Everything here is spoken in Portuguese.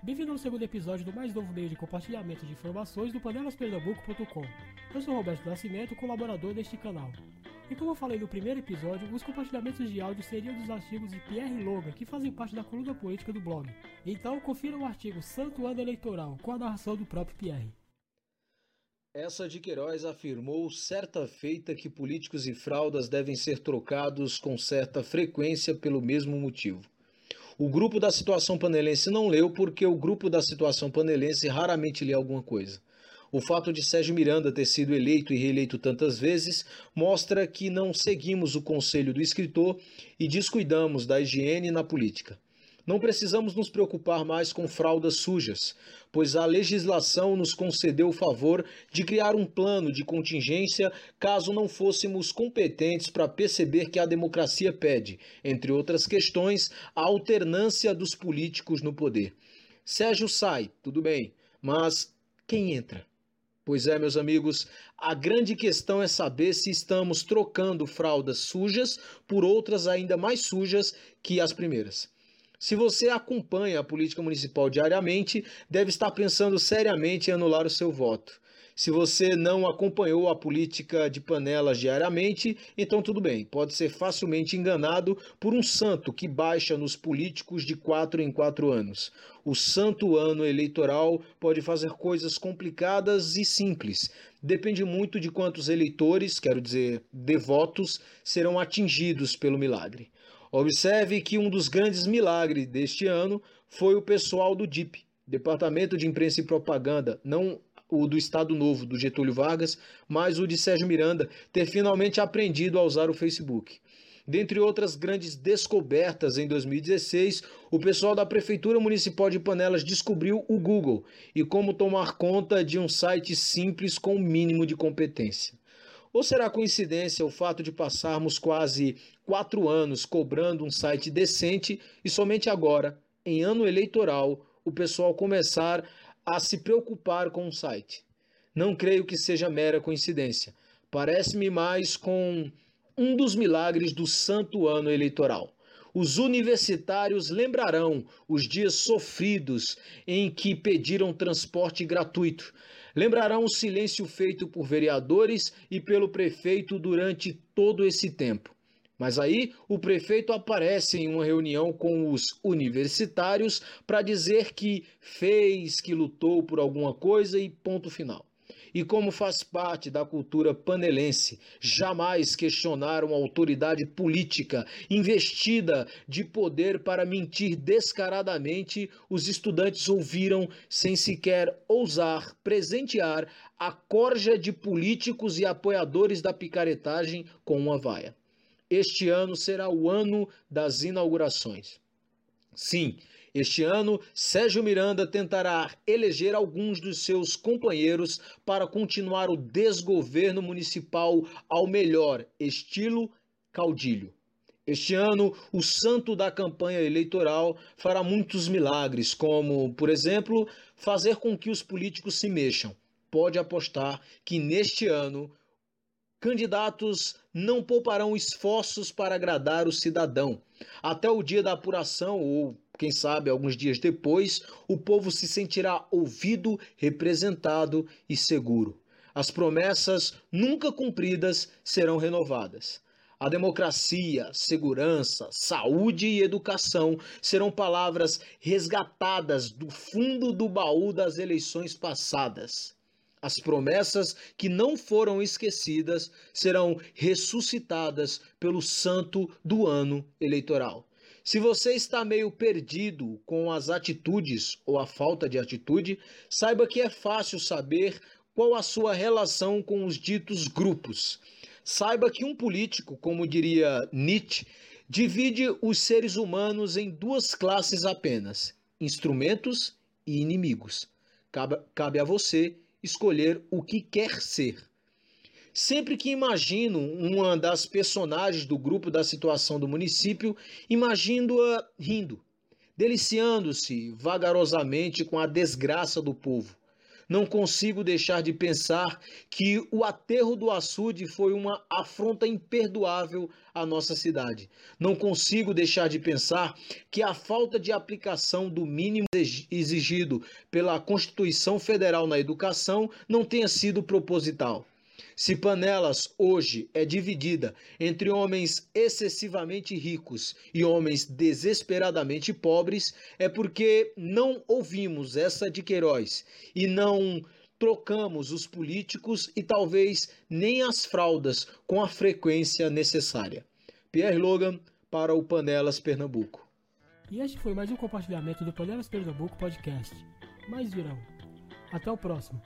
Bem-vindo ao segundo episódio do mais novo meio de compartilhamento de informações do panelaspernambuco.com. Eu sou Roberto Nascimento, colaborador deste canal. E como eu falei no primeiro episódio, os compartilhamentos de áudio seriam dos artigos de Pierre Logan, que fazem parte da coluna política do blog. Então confira o artigo Santo Ano Eleitoral, com a narração do próprio Pierre. Essa de Queiroz afirmou certa feita que políticos e fraldas devem ser trocados com certa frequência pelo mesmo motivo. O grupo da situação panelense não leu porque o grupo da situação panelense raramente lê alguma coisa. O fato de Sérgio Miranda ter sido eleito e reeleito tantas vezes mostra que não seguimos o conselho do escritor e descuidamos da higiene na política. Não precisamos nos preocupar mais com fraldas sujas, pois a legislação nos concedeu o favor de criar um plano de contingência caso não fôssemos competentes para perceber que a democracia pede, entre outras questões, a alternância dos políticos no poder. Sérgio sai, tudo bem, mas quem entra? Pois é, meus amigos, a grande questão é saber se estamos trocando fraldas sujas por outras ainda mais sujas que as primeiras. Se você acompanha a política municipal diariamente, deve estar pensando seriamente em anular o seu voto. Se você não acompanhou a política de panelas diariamente, então tudo bem, pode ser facilmente enganado por um santo que baixa nos políticos de quatro em quatro anos. O santo ano eleitoral pode fazer coisas complicadas e simples. Depende muito de quantos eleitores, quero dizer, devotos, serão atingidos pelo milagre. Observe que um dos grandes milagres deste ano foi o pessoal do DIP, Departamento de Imprensa e Propaganda, não o do Estado Novo, do Getúlio Vargas, mas o de Sérgio Miranda, ter finalmente aprendido a usar o Facebook. Dentre outras grandes descobertas em 2016, o pessoal da Prefeitura Municipal de Panelas descobriu o Google e como tomar conta de um site simples com o mínimo de competência. Ou será coincidência o fato de passarmos quase quatro anos cobrando um site decente e somente agora, em ano eleitoral, o pessoal começar a se preocupar com o site? Não creio que seja mera coincidência. Parece-me mais com um dos milagres do santo ano eleitoral. Os universitários lembrarão os dias sofridos em que pediram transporte gratuito. Lembrarão o silêncio feito por vereadores e pelo prefeito durante todo esse tempo. Mas aí o prefeito aparece em uma reunião com os universitários para dizer que fez, que lutou por alguma coisa e ponto final e como faz parte da cultura panelense, jamais questionaram a autoridade política investida de poder para mentir descaradamente, os estudantes ouviram sem sequer ousar presentear a corja de políticos e apoiadores da picaretagem com uma vaia. Este ano será o ano das inaugurações. Sim, este ano, Sérgio Miranda tentará eleger alguns dos seus companheiros para continuar o desgoverno municipal ao melhor estilo caudilho. Este ano, o santo da campanha eleitoral fará muitos milagres, como, por exemplo, fazer com que os políticos se mexam. Pode apostar que neste ano candidatos não pouparão esforços para agradar o cidadão. Até o dia da apuração, ou quem sabe alguns dias depois, o povo se sentirá ouvido, representado e seguro. As promessas nunca cumpridas serão renovadas. A democracia, segurança, saúde e educação serão palavras resgatadas do fundo do baú das eleições passadas. As promessas que não foram esquecidas serão ressuscitadas pelo santo do ano eleitoral. Se você está meio perdido com as atitudes ou a falta de atitude, saiba que é fácil saber qual a sua relação com os ditos grupos. Saiba que um político, como diria Nietzsche, divide os seres humanos em duas classes apenas: instrumentos e inimigos. Cabe, a você escolher o que quer ser. Sempre que imagino uma das personagens do grupo da situação do município, imagino-a rindo, deliciando-se vagarosamente com a desgraça do povo. não consigo deixar de pensar que o aterro do açude foi uma afronta imperdoável à nossa cidade. Não consigo deixar de pensar que a falta de aplicação do mínimo exigido pela Constituição Federal na educação não tenha sido proposital. Se Panelas hoje é dividida entre homens excessivamente ricos e homens desesperadamente pobres, é porque não ouvimos essa de Queiroz e não trocamos os políticos e talvez nem as fraldas com a frequência necessária. Pierre Logan para o Panelas Pernambuco. E este foi mais um compartilhamento do Panelas Pernambuco Podcast. Mais virão. Até o próximo.